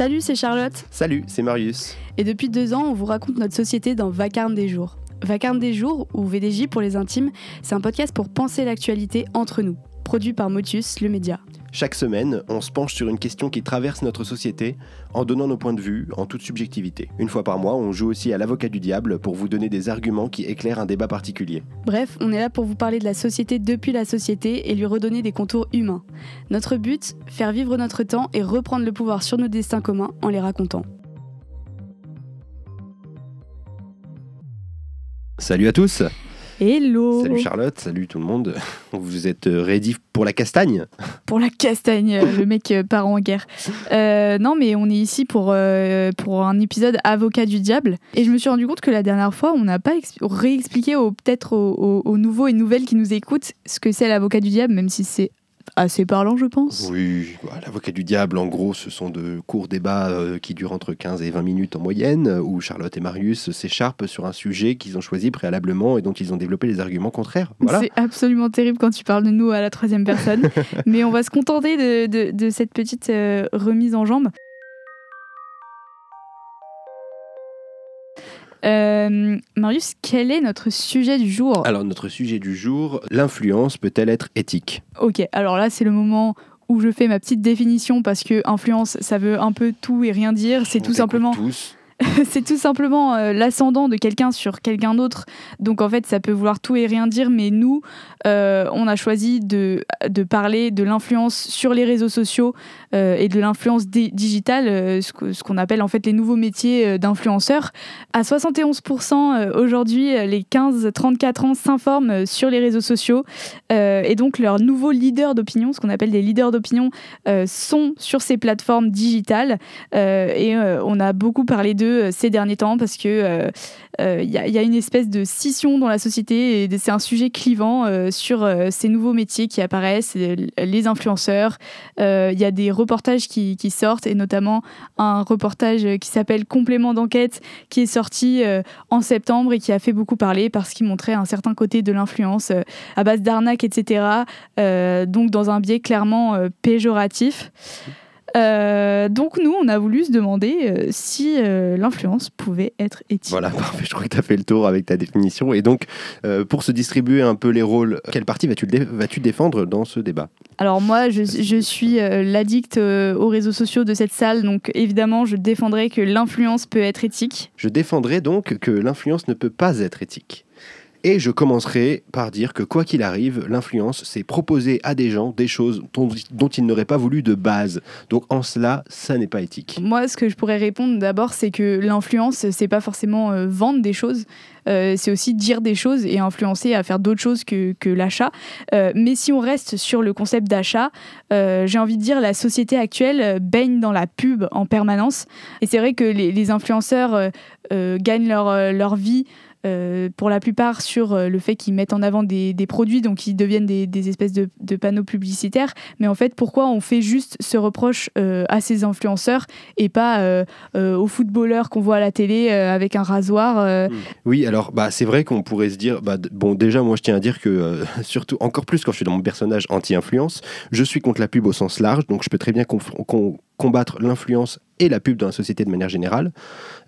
Salut, c'est Charlotte. Salut, c'est Marius. Et depuis deux ans, on vous raconte notre société dans Vacarme des jours. Vacarme des jours, ou VDJ pour les intimes, c'est un podcast pour penser l'actualité entre nous, produit par Motius, le média. Chaque semaine, on se penche sur une question qui traverse notre société en donnant nos points de vue en toute subjectivité. Une fois par mois, on joue aussi à l'avocat du diable pour vous donner des arguments qui éclairent un débat particulier. Bref, on est là pour vous parler de la société depuis la société et lui redonner des contours humains. Notre but, faire vivre notre temps et reprendre le pouvoir sur nos destins communs en les racontant. Salut à tous Hello Salut Charlotte, salut tout le monde. Vous êtes euh, ready pour la castagne? Pour la castagne, euh, le mec euh, part en guerre. Euh, non, mais on est ici pour, euh, pour un épisode Avocat du diable. Et je me suis rendu compte que la dernière fois, on n'a pas ex- réexpliqué peut-être aux, aux- aux nouveaux et nouvelles qui nous écoutent ce que c'est l'avocat du diable, même si c'est assez parlant, je pense. Oui, bah, l'avocat du diable, en gros, ce sont de courts débats euh, qui durent entre 15 et 20 minutes en moyenne, où Charlotte et Marius s'écharpent sur un sujet qu'ils ont choisi préalablement et dont ils ont développé les arguments contraires. Voilà. C'est absolument terrible quand tu parles de nous à la troisième personne. mais on va se contenter de, de- de cette petite euh, remise en jambe. Euh, Marius, quel est notre sujet du jour Alors, notre sujet du jour, l'influence peut-elle être éthique? Ok, alors là, c'est le moment où je fais ma petite définition parce que influence, ça veut un peu tout et rien dire. C'est tout simplement, tous. c'est tout simplement euh, l'ascendant de quelqu'un sur quelqu'un d'autre. Donc en fait, ça peut vouloir tout et rien dire. Mais nous, euh, on a choisi de, parler de l'influence sur les réseaux sociaux euh, et de l'influence di- digitale, ce qu'on appelle en fait les nouveaux métiers d'influenceurs. À 71% euh, aujourd'hui, les 15-34 ans s'informent sur les réseaux sociaux et donc leurs nouveaux leaders d'opinion, ce qu'on appelle des leaders d'opinion, sont sur ces plateformes digitales. Et on a beaucoup parlé d'eux euh, ces derniers temps parce que euh, euh, il y, a- il une espèce de scission dans la société et c'est un sujet clivant euh, sur euh, ces nouveaux métiers qui apparaissent, euh, les influenceurs. Euh, Il y a des reportages qui, qui sortent et notamment un reportage qui s'appelle Complément d'enquête qui est sorti euh, en septembre et qui a fait beaucoup parler parce qu'il montrait un certain côté de l'influence euh, à base d'arnaques, etc. Euh, donc dans un biais clairement euh, péjoratif. Euh, donc nous, on a voulu se demander euh, si euh, l'influence pouvait être éthique. Voilà, parfait. Je crois que tu as fait le tour avec ta définition. Et donc, euh, pour se distribuer un peu les rôles, quelle partie vas-tu dé- vas-tu défendre dans ce débat? Alors moi, je, je suis euh, l'addict euh, aux réseaux sociaux de cette salle, donc évidemment, je défendrai que l'influence peut être éthique. Je défendrai donc que l'influence ne peut pas être éthique. Et je commencerai par dire que quoi qu'il arrive, l'influence, c'est proposer à des gens des choses dont, ils n'auraient pas voulu de base. Donc en cela, ça n'est pas éthique. Moi, ce que je pourrais répondre d'abord, c'est que l'influence, c'est pas forcément euh, vendre des choses, euh, c'est aussi dire des choses et influencer à faire d'autres choses que, l'achat. Euh, mais si on reste sur le concept d'achat, j'ai envie de dire la société actuelle baigne dans la pub en permanence. Et c'est vrai que les, les influenceurs gagnent leur, leur vie. Euh, pour la plupart sur euh, le fait qu'ils mettent en avant des, produits, donc ils deviennent des, espèces de, panneaux publicitaires. Mais en fait, pourquoi on fait juste ce reproche euh, à ces influenceurs et pas euh, aux footballeurs qu'on voit à la télé avec un rasoir euh, Oui, alors bah, c'est vrai qu'on pourrait se dire, bah, bon déjà moi je tiens à dire que, surtout encore plus quand je suis dans mon personnage anti-influence, je suis contre la pub au sens large, donc je peux très bien combattre l'influence et la pub dans la société de manière générale,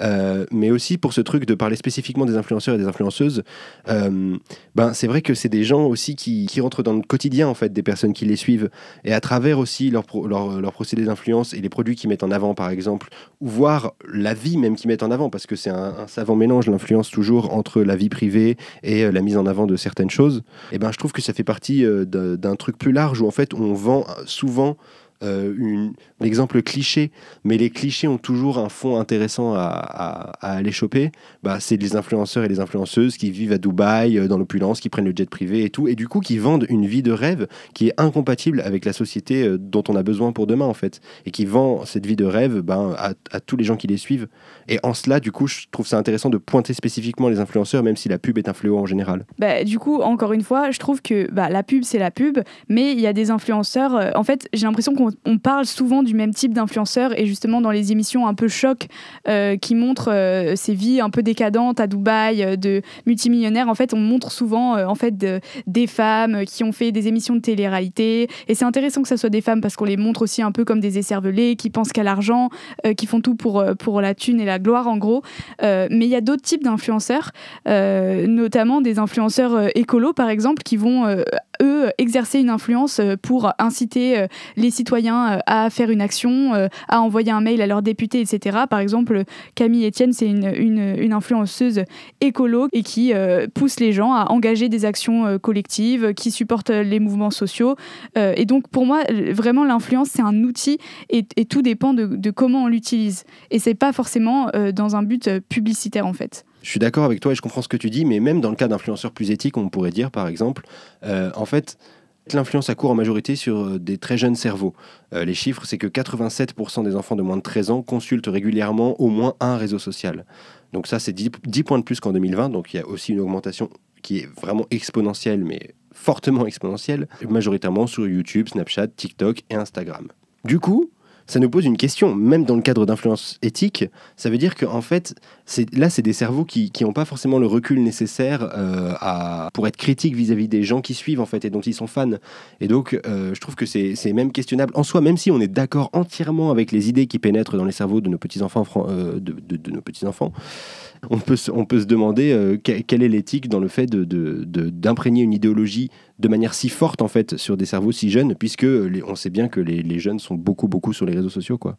Euh, mais aussi pour ce truc de parler spécifiquement des influenceurs et des influenceuses, euh, ben, c'est vrai que c'est des gens aussi qui, rentrent dans le quotidien en fait des personnes qui les suivent, et à travers aussi leur, pro- leur, leur d'influence et les produits qu'ils mettent en avant par exemple, ou voir la vie même qu'ils mettent en avant, parce que c'est un, un savant mélange, l'influence toujours entre la vie privée et euh, la mise en avant de certaines choses, et ben je trouve que ça fait partie d'un truc plus large où en fait on vend souvent euh, une, un exemple cliché, mais les clichés ont toujours un fond intéressant à, à- aller choper. Bah, c'est les influenceurs et les influenceuses qui vivent à Dubaï, euh, dans l'opulence, qui prennent le jet privé et tout, et du coup qui vendent une vie de rêve qui est incompatible avec la société euh, dont on a besoin pour demain en fait, et qui vend cette vie de rêve ben, à, à tous les gens qui les suivent. Et en cela, du coup, je trouve ça intéressant de pointer spécifiquement les influenceurs, même si la pub est un fléau en général. Bah, du coup, encore une fois, je trouve que bah, la pub, c'est la pub, mais il y a des influenceurs. euh, en fait, j'ai l'impression qu'on on, parle souvent du même type d'influenceurs et justement dans les émissions un peu choc qui montrent ces vies un peu décadentes à Dubaï de multimillionnaires, en fait, on montre souvent en fait des femmes qui ont fait des émissions de télé-réalité et c'est intéressant que ça soit des femmes parce qu'on les montre aussi un peu comme des écervelés qui pensent qu'à l'argent, qui font tout pour, pour la thune et la gloire en gros. mais il y a d'autres types d'influenceurs, notamment des influenceurs écolos par exemple, qui vont eux exercer une influence pour inciter les citoyens à faire une action, à envoyer un mail à leurs députés, etc. Par exemple, Camille Etienne, c'est une, influenceuse écolo et qui pousse les gens à engager des actions collectives, qui supporte les mouvements sociaux. et donc, pour moi, vraiment, l'influence, c'est un outil et, tout dépend de, comment on l'utilise. Et c'est pas forcément dans un but publicitaire, en fait. Je suis d'accord avec toi et je comprends ce que tu dis, mais même dans le cas d'influenceurs plus éthiques, on pourrait dire par exemple, euh, en fait, l'influence a cours en majorité sur euh, des très jeunes cerveaux. Euh, les chiffres, c'est que 87% des enfants de moins de 13 ans consultent régulièrement au moins un réseau social. Donc ça, c'est 10, 10 points de plus qu'en 2020, donc il y a aussi une augmentation qui est vraiment exponentielle, mais fortement exponentielle, majoritairement sur YouTube, Snapchat, TikTok et Instagram. Du coup, ça nous pose une question, même dans le cadre d'influence éthique, ça veut dire qu'en fait, là, c'est des cerveaux qui n'ont pas forcément le recul nécessaire euh, à, pour être critiques vis-à-vis des gens qui suivent, en fait, et dont ils sont fans. Et donc, euh, je trouve que c'est même questionnable en soi, même si on est d'accord entièrement avec les idées qui pénètrent dans les cerveaux de nos petits-enfants, euh, de, de, nos petits-enfants, on peut, on peut se demander quelle est l'éthique dans le fait d'imprégner de, une idéologie de manière si forte en fait sur des cerveaux si jeunes, puisque on sait bien que les, jeunes sont beaucoup beaucoup sur les réseaux sociaux quoi.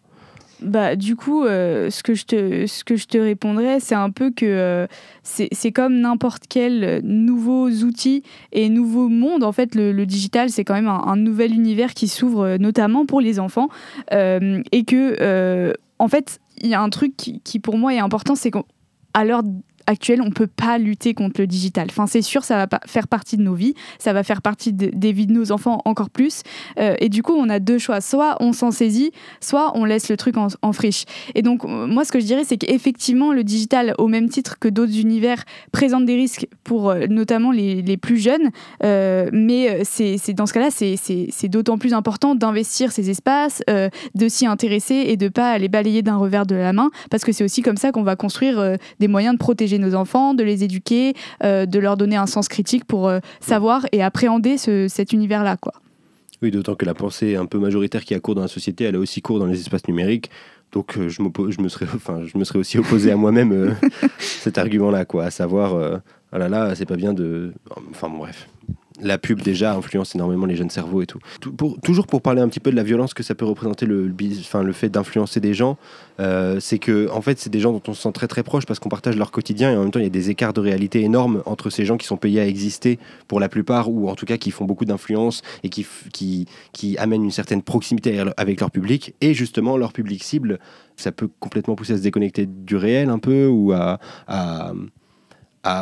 Bah, du coup, euh, ce, que je te, ce que je te répondrais, c'est un peu que euh, c'est comme n'importe quel nouveau outil et nouveau monde. En fait, le, digital, c'est quand même un, nouvel univers qui s'ouvre notamment pour les enfants. et que, en fait, il y a un truc qui, qui, pour moi est important, c'est qu'on à l'heure actuelle, on ne peut pas lutter contre le digital. Enfin, c'est sûr, ça va faire partie de nos vies, ça va faire partie des vies de nos enfants encore plus. Euh, et du coup, on a deux choix. Soit on s'en saisit, soit on laisse le truc en, friche. Et donc, euh, moi, ce que je dirais, c'est qu'effectivement, le digital, au même titre que d'autres univers, présente des risques pour euh, notamment les, plus jeunes. mais c'est dans ce cas-là, c'est d'autant plus important d'investir ces espaces, de s'y intéresser et de pas les balayer d'un revers de la main, parce que c'est aussi comme ça qu'on va construire des moyens de protéger nos enfants, de les éduquer, euh, de leur donner un sens critique pour euh, savoir et appréhender cet univers-là. Oui, d'autant que la pensée un peu majoritaire qui a cours dans la société, elle a aussi cours dans les espaces numériques. Donc euh, je, je, me serais, enfin, je me serais aussi opposé à moi-même cet argument-là, à savoir, oh là là, c'est pas bien de... Enfin bref la pub déjà influence énormément les jeunes cerveaux et tout. toujours pour parler un petit peu de la violence que ça peut représenter le, le fait d'influencer des gens, euh, c'est que en fait c'est des gens dont on se sent très très proche parce qu'on partage leur quotidien et en même temps il y a des écarts de réalité énormes entre ces gens qui sont payés à exister pour la plupart ou en tout cas qui font beaucoup d'influence et qui, qui, amènent une certaine proximité avec leur public et justement leur public cible ça peut complètement pousser à se déconnecter du réel un peu ou à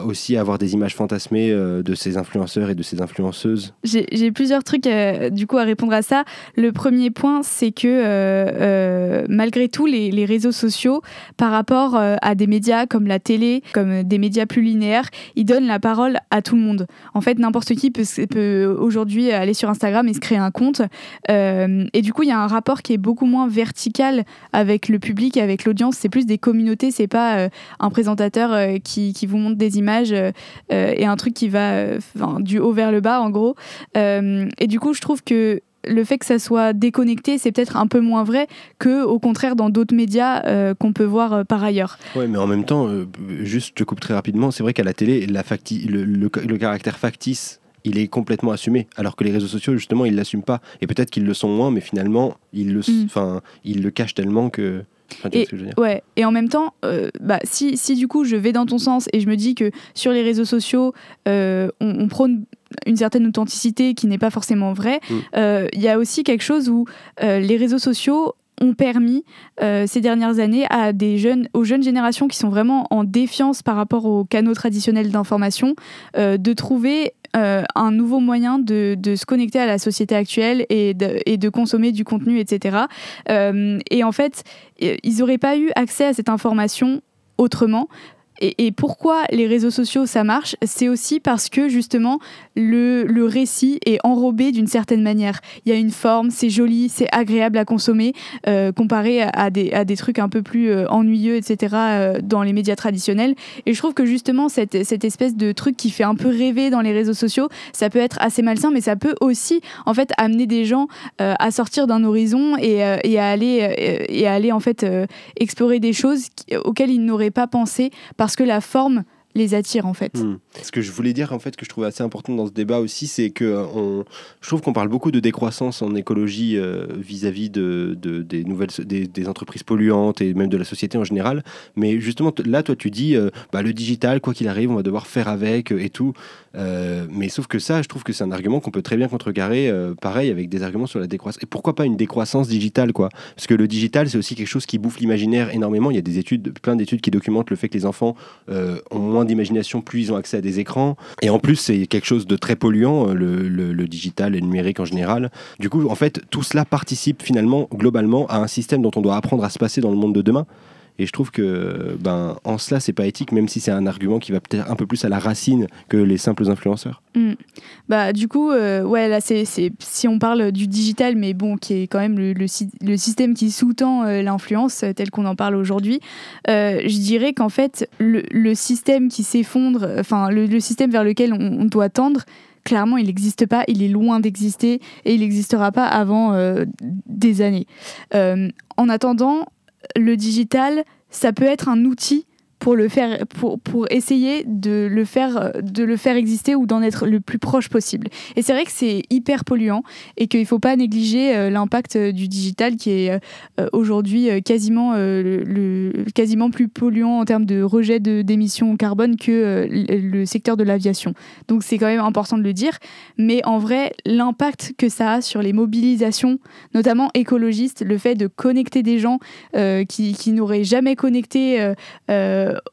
aussi avoir des images fantasmées euh, de ces influenceurs et de ces influenceuses J'ai plusieurs trucs euh, du coup à répondre à ça. Le premier point, c'est que euh, malgré tout, les, réseaux sociaux, par rapport à des médias comme la télé, comme des médias plus linéaires, ils donnent la parole à tout le monde. En fait, n'importe qui peut, aujourd'hui aller sur Instagram et se créer un compte. et du coup, il y a un rapport qui est beaucoup moins vertical avec le public avec l'audience. C'est plus des communautés, c'est pas un présentateur qui vous montre des images euh, euh, et un truc qui va euh, du haut vers le bas en gros. et du coup, je trouve que le fait que ça soit déconnecté, c'est peut-être un peu moins vrai que, au contraire, dans d'autres médias qu'on peut voir par ailleurs. Oui, mais en même temps, juste, je coupe très rapidement, c'est vrai qu'à la télé, la facti le, le, caractère factice, il est complètement assumé, alors que les réseaux sociaux, justement, ils l'assument pas. Et peut-être qu'ils le sont moins, mais finalement, ils le, mm. ils le cachent tellement que et, ouais. et en même temps, euh, bah, si, si du coup je vais dans ton sens et je me dis que sur les réseaux sociaux, euh, on, prône une certaine authenticité qui n'est pas forcément vraie, mm. euh, il y a aussi quelque chose où les réseaux sociaux ont permis ces dernières années à des jeunes, aux jeunes générations qui sont vraiment en défiance par rapport aux canaux traditionnels d'information, de trouver euh, un nouveau moyen de, se connecter à la société actuelle et de, consommer du contenu, etc. Euh, et en fait, ils n'auraient pas eu accès à cette information autrement Et, pourquoi les réseaux sociaux ça marche? C'est aussi parce que justement le, récit est enrobé d'une certaine manière. Il y a une forme, c'est joli, c'est agréable à consommer, euh, comparé à des, trucs un peu plus euh, ennuyeux, etc., euh, dans les médias traditionnels. Et je trouve que justement, cette, espèce de truc qui fait un peu rêver dans les réseaux sociaux, ça peut être assez malsain, mais ça peut aussi, en fait, amener des gens à sortir d'un horizon et, à aller, en fait, explorer des choses auxquelles ils n'auraient pas pensé que la forme les attire en fait. Hmm. Ce que je voulais dire en fait que je trouve assez important dans ce débat aussi, c'est que euh, on, je trouve qu'on parle beaucoup de décroissance en écologie euh, vis-à-vis de, des nouvelles des, entreprises polluantes et même de la société en général. Mais justement là, toi, tu dis euh, bah, le digital, quoi qu'il arrive, on va devoir faire avec et tout. mais sauf que ça, je trouve que c'est un argument qu'on peut très bien contrecarrer, pareil avec des arguments sur la décroissance. Et pourquoi pas une décroissance digitale, quoi? Parce que le digital, c'est aussi quelque chose qui bouffe l'imaginaire énormément. Il y a des études, plein d'études qui documentent le fait que les enfants ont moins d'imagination, plus ils ont accès à des écrans. Et en plus, c'est quelque chose de très polluant, euh, le, digital et le numérique en général. Du coup, en fait, tout cela participe finalement, globalement, à un système dont on doit apprendre à se passer dans le monde de demain. Et je trouve que, ben, en cela, c'est pas éthique, même si c'est un argument qui va peut-être un peu plus à la racine que les simples influenceurs. Mm. Bah, du coup, euh, ouais, là, c'est, si on parle du digital, mais bon, qui est quand même le, le, système qui sous-tend euh, l'influence, euh, tel qu'on en parle aujourd'hui, je dirais qu'en fait, le, système qui s'effondre, enfin, le, système vers lequel on, doit tendre, clairement, il n'existe pas, il est loin d'exister et il n'existera pas avant des années. en attendant, le digital, ça peut être un outil pour le faire pour, pour essayer de le faire de le faire exister ou d'en être le plus proche possible. Et c'est vrai que c'est hyper polluant et qu'il faut pas négliger euh, l'impact euh, du digital qui est euh, aujourd'hui quasiment le, quasiment plus polluant en termes de rejet d'émissions carbone que le secteur de l'aviation. Donc c'est quand même important de le dire. Mais en vrai l'impact que ça a sur les mobilisations notamment écologistes le fait de connecter des gens qui, n'auraient jamais connecté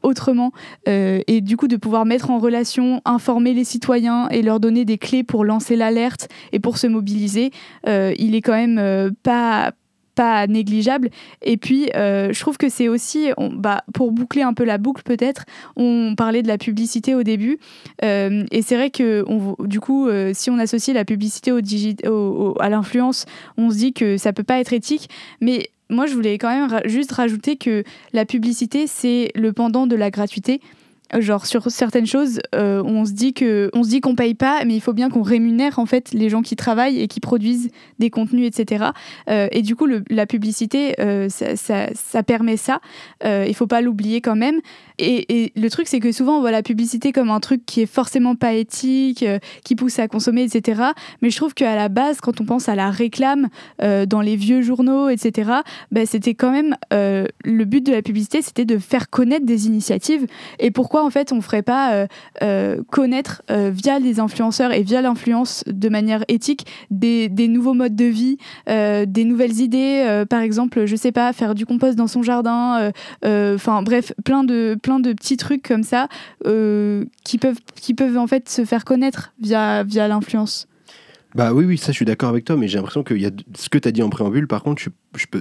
autrement euh, et du coup de pouvoir mettre en relation, informer les citoyens et leur donner des clés pour lancer l'alerte et pour se mobiliser, euh, il est quand même pas pas négligeable. Et puis, je trouve que c'est aussi, bah, pour boucler un peu la boucle peut-être, on parlait de la publicité au début. et c'est vrai que, du coup, si on associe la publicité à l'influence, on se dit que ça peut pas être éthique. Mais moi, je voulais quand même juste rajouter que la publicité, c'est le pendant de la gratuité. Genre sur certaines choses euh, on se dit que on se paye pas mais il faut bien qu'on rémunère en fait les gens qui travaillent et qui produisent des contenus etc euh, et du coup la publicité euh, ça, permet ça. Il faut pas l'oublier quand même et, le truc c'est que souvent on voit la publicité comme un truc qui est forcément pas éthique qui pousse à consommer etc mais je trouve qu'à la base quand on pense à la réclame dans les vieux journaux etc ben, c'était quand même le but de la publicité c'était de faire connaître des initiatives. Et pourquoi en fait on ferait pas euh, euh, connaître euh, via les influenceurs et via l'influence de manière éthique des, nouveaux modes de vie, des nouvelles idées, par exemple, je sais pas, faire du compost dans son jardin, enfin bref, plein de plein de petits trucs comme ça qui peuvent qui peuvent en fait se faire connaître via via l'influence. Bah oui, oui, ça je suis d'accord avec toi, mais j'ai l'impression que y a ce que tu as dit en préambule, par contre, je,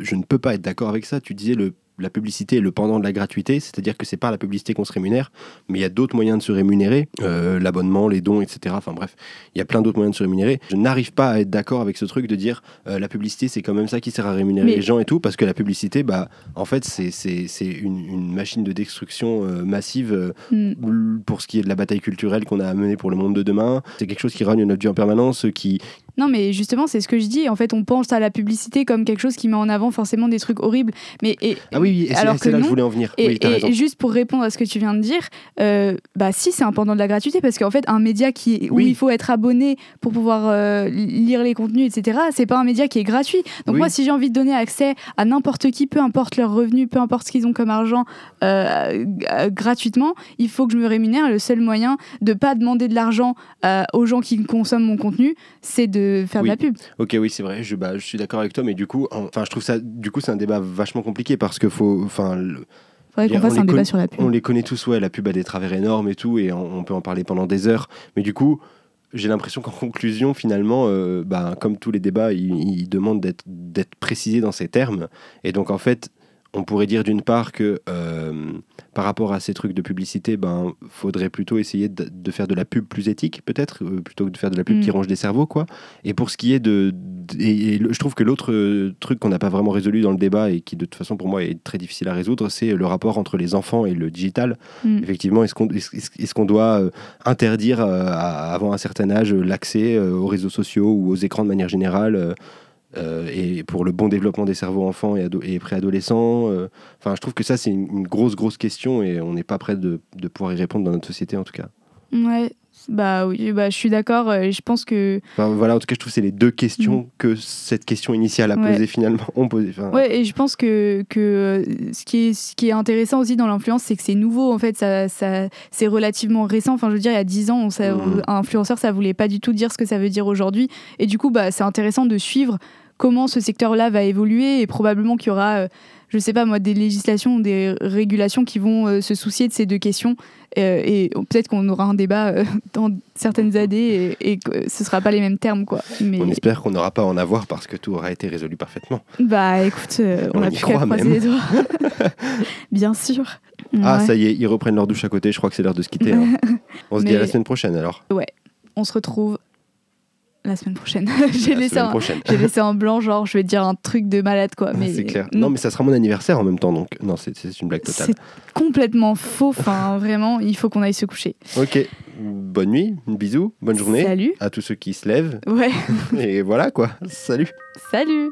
je ne peux pas être d'accord avec ça. Tu disais le la publicité est le pendant de la gratuité, c'est-à-dire que c'est pas la publicité qu'on se rémunère, mais il y a d'autres moyens de se rémunérer, euh, l'abonnement, les dons, etc. Enfin bref, il y a plein d'autres moyens de se rémunérer. Je n'arrive pas à être d'accord avec ce truc de dire euh, la publicité c'est quand même ça qui sert à rémunérer les gens et tout, parce que la publicité, bah en fait c'est, c'est, une, une, machine de destruction euh, massive mm. pour ce qui est de la bataille culturelle qu'on a à mener pour le monde de demain. C'est quelque chose qui rogne notre vie en permanence, qui, non, mais justement, c'est ce que je dis. En fait, on pense à la publicité comme quelque chose qui met en avant forcément des trucs horribles. Mais, et, ah oui, oui alors que là que je voulais en venir. Et, juste pour répondre à ce que tu viens de dire, euh, bah si, c'est un pendant de la gratuité, parce qu'en fait, un média qui, où il faut être abonné pour pouvoir euh, lire les contenus, etc., c'est pas un média qui est gratuit. Donc moi, si j'ai envie de donner accès à n'importe qui, peu importe leurs revenus, peu importe ce qu'ils ont comme argent, euh, gratuitement, il faut que je me rémunère. Le seul moyen de pas demander de l'argent aux gens qui consomment mon contenu, c'est de faire de la pub. Ok, oui, c'est vrai. Je, bah, je suis d'accord avec toi, mais du coup, enfin, je trouve ça, du coup, c'est un débat vachement compliqué parce que faut, enfin. Faudrait qu'on fasse un débat sur la pub. On les connaît tous, ouais, la pub a des travers énormes et tout, et on, peut en parler pendant des heures. Mais du coup, j'ai l'impression qu'en conclusion, finalement, euh, bah, comme tous les débats, ils, demandent d'être précisés dans ces termes. Et donc, en fait, on pourrait dire d'une part que euh, par rapport à ces trucs de publicité, ben faudrait plutôt essayer de, de faire de la pub plus éthique, peut-être, euh, plutôt que de faire de la pub Mm. qui range des cerveaux, quoi. Et pour ce qui est de, de- et, je trouve que l'autre euh, truc qu'on n'a pas vraiment résolu dans le débat et qui de toute façon pour moi est très difficile à résoudre, c'est le rapport entre les enfants et le digital. Mm. Effectivement, est-ce qu'on qu'on doit interdire euh, à- avant un certain âge l'accès aux réseaux sociaux ou aux écrans de manière générale euh, et pour le bon développement des cerveaux enfants et, ado- et préadolescents euh, Enfin, je trouve que ça c'est une, une grosse grosse question et on n'est pas prêt de, de pouvoir y répondre dans notre société en tout cas. Ouais, bah oui, bah, je suis d'accord. euh, et je pense que. Enfin, voilà, en tout cas, je trouve que c'est les deux questions que cette question initiale a Mm. Ouais. posées finalement. Enfin, Ouais, et je pense que, que ce, qui est, ce qui est intéressant aussi dans l'influence, c'est que c'est nouveau, en fait, ça, ça, c'est relativement récent. Enfin, je veux dire, il y a 10 ans, on Mhm. un influenceur, ça voulait pas du tout dire ce que ça veut dire aujourd'hui. Et du coup, bah, c'est intéressant de suivre comment ce secteur-là va évoluer et probablement qu'il y aura, euh, je sais pas moi, des législations, des régulations qui vont euh, se soucier de ces deux questions. Euh, et peut-être qu'on aura un débat dans certaines années et, et que ce sera pas les mêmes termes, quoi. Mais On espère qu'on n'aura pas à en avoir parce que tout aura été résolu parfaitement. bah écoute, on, On a plus qu'à croiser même. les doigts. Bien sûr. Ah, Ouais. ça y est, ils reprennent leur douche à côté. Je crois que c'est l'heure de se quitter. hein. On se dit à la semaine prochaine alors. On se retrouve la semaine prochaine. J'ai La laissé, un blanc, genre je vais dire un truc de malade quoi. Mais c'est clair. Non, mais ça sera mon anniversaire en même temps, donc non, c'est c'est une blague totale. c'est complètement faux. Enfin, vraiment, il faut qu'on aille se coucher. Ok, bonne nuit, bisous, bonne journée Salut. à tous ceux qui se lèvent. Ouais. Et voilà quoi, salut Salut.